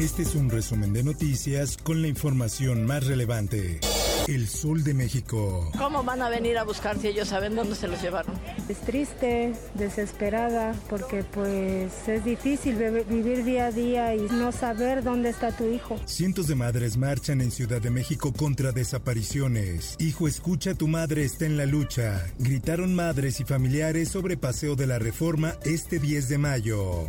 Este es un resumen de noticias con la información más relevante. El Sol de México. ¿Cómo van a venir a buscar si ellos saben dónde se los llevaron? Es triste, desesperada, porque pues es difícil vi- vivir día a día y no saber dónde está tu hijo. Cientos de madres marchan en Ciudad de México contra desapariciones. Hijo, escucha, tu madre está en la lucha. Gritaron madres y familiares sobre Paseo de la Reforma este 10 de mayo.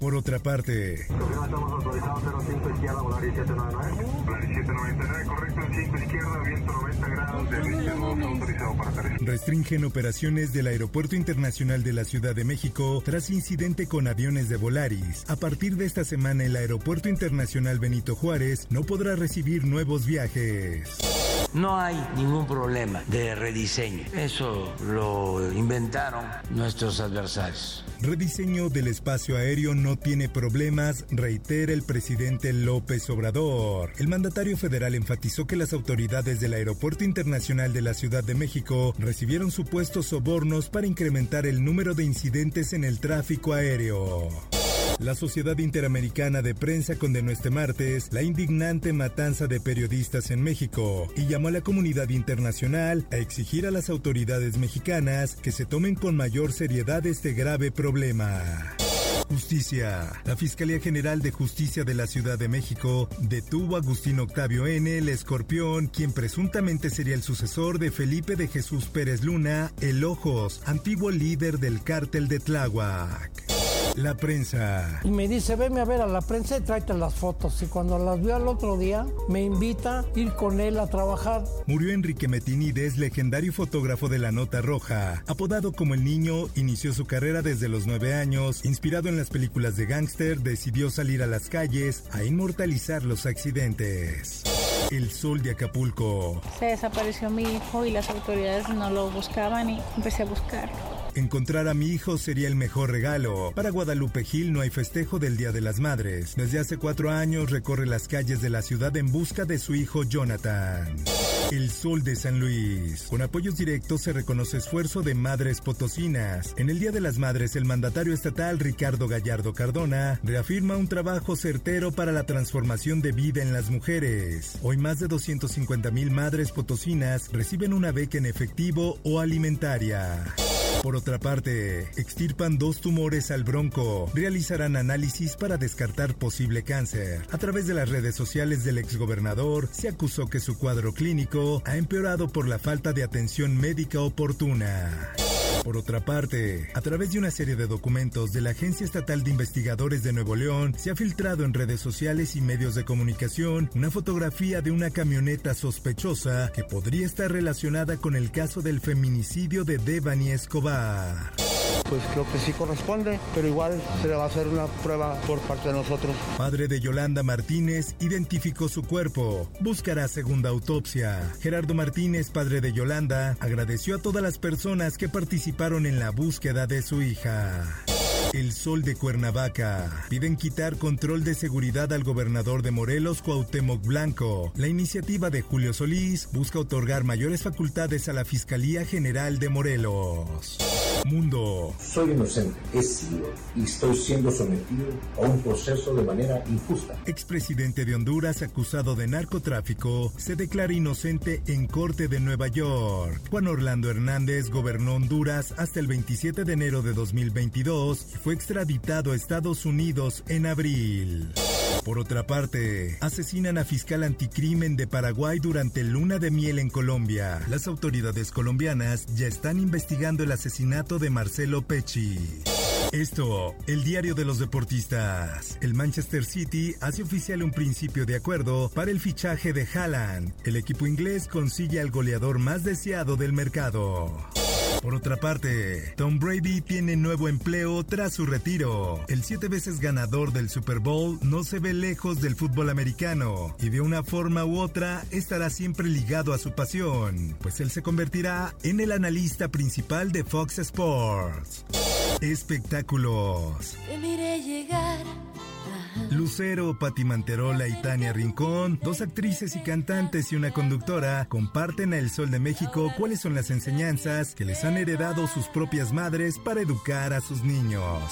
Por otra parte, Estamos autorizados 05 izquierda, volar 1799. Volar 1799, correcto, 5 izquierda, viento 90 grados, de no autorizado para aterrizar. restringen operaciones del Aeropuerto Internacional de la Ciudad de México tras incidente con aviones de Volaris. A partir de esta semana, el Aeropuerto Internacional Benito Juárez no podrá recibir nuevos viajes. No hay ningún problema de rediseño. Eso lo inventaron nuestros adversarios. Rediseño del espacio aéreo no tiene problemas, reitera el presidente López Obrador. El mandatario federal enfatizó que las autoridades del Aeropuerto Internacional de la Ciudad de México recibieron supuestos sobornos para incrementar el número de incidentes en el tráfico aéreo. La Sociedad Interamericana de Prensa condenó este martes la indignante matanza de periodistas en México y llamó a la comunidad internacional a exigir a las autoridades mexicanas que se tomen con mayor seriedad este grave problema. Justicia. La Fiscalía General de Justicia de la Ciudad de México detuvo a Agustín Octavio N., el escorpión, quien presuntamente sería el sucesor de Felipe de Jesús Pérez Luna, el Ojos, antiguo líder del cártel de Tláhuac. La prensa. Y me dice, veme a ver a la prensa y tráete las fotos. Y cuando las vio al otro día, me invita a ir con él a trabajar. Murió Enrique Metinides, legendario fotógrafo de la Nota Roja. Apodado como el niño, inició su carrera desde los nueve años. Inspirado en las películas de gángster, decidió salir a las calles a inmortalizar los accidentes. El sol de Acapulco. Se desapareció mi hijo y las autoridades no lo buscaban y empecé a buscar. Encontrar a mi hijo sería el mejor regalo. Para Guadalupe Gil no hay festejo del Día de las Madres. Desde hace cuatro años recorre las calles de la ciudad en busca de su hijo Jonathan. El Sol de San Luis. Con apoyos directos se reconoce esfuerzo de madres potosinas. En el Día de las Madres, el mandatario estatal Ricardo Gallardo Cardona reafirma un trabajo certero para la transformación de vida en las mujeres. Hoy más de 250 mil madres potosinas reciben una beca en efectivo o alimentaria. Por otra parte, extirpan dos tumores al bronco. Realizarán análisis para descartar posible cáncer. A través de las redes sociales del exgobernador, se acusó que su cuadro clínico ha empeorado por la falta de atención médica oportuna. Por otra parte, a través de una serie de documentos de la Agencia Estatal de Investigadores de Nuevo León, se ha filtrado en redes sociales y medios de comunicación una fotografía de una camioneta sospechosa que podría estar relacionada con el caso del feminicidio de Devani Escobar. Pues creo que sí corresponde, pero igual se le va a hacer una prueba por parte de nosotros. Padre de Yolanda Martínez identificó su cuerpo. Buscará segunda autopsia. Gerardo Martínez, padre de Yolanda, agradeció a todas las personas que participaron en la búsqueda de su hija. El Sol de Cuernavaca. Piden quitar control de seguridad al gobernador de Morelos, Cuauhtémoc Blanco. La iniciativa de Julio Solís busca otorgar mayores facultades a la Fiscalía General de Morelos. Mundo. Soy inocente, he sido y estoy siendo sometido a un proceso de manera injusta. Expresidente de Honduras acusado de narcotráfico se declara inocente en Corte de Nueva York. Juan Orlando Hernández gobernó Honduras hasta el 27 de enero de 2022 y fue extraditado a Estados Unidos en abril. Por otra parte, asesinan a fiscal anticrimen de Paraguay durante luna de miel en Colombia. Las autoridades colombianas ya están investigando el asesinato de Marcelo Pecci. Esto, el diario de los deportistas. El Manchester City hace oficial un principio de acuerdo para el fichaje de Haaland. El equipo inglés consigue al goleador más deseado del mercado. Por otra parte, Tom Brady tiene nuevo empleo tras su retiro. El siete veces ganador del Super Bowl no se ve lejos del fútbol americano y de una forma u otra estará siempre ligado a su pasión, pues él se convertirá en el analista principal de Fox Sports. Espectáculos. Lucero, Pati Manterola y Tania Rincón, dos actrices y cantantes y una conductora, comparten a El Sol de México cuáles son las enseñanzas que les han heredado sus propias madres para educar a sus niños.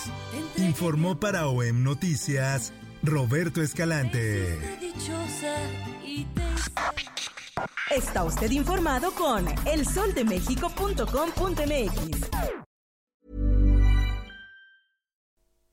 Informó para OEM Noticias Roberto Escalante. Está usted informado con elsoldemexico.com.mx.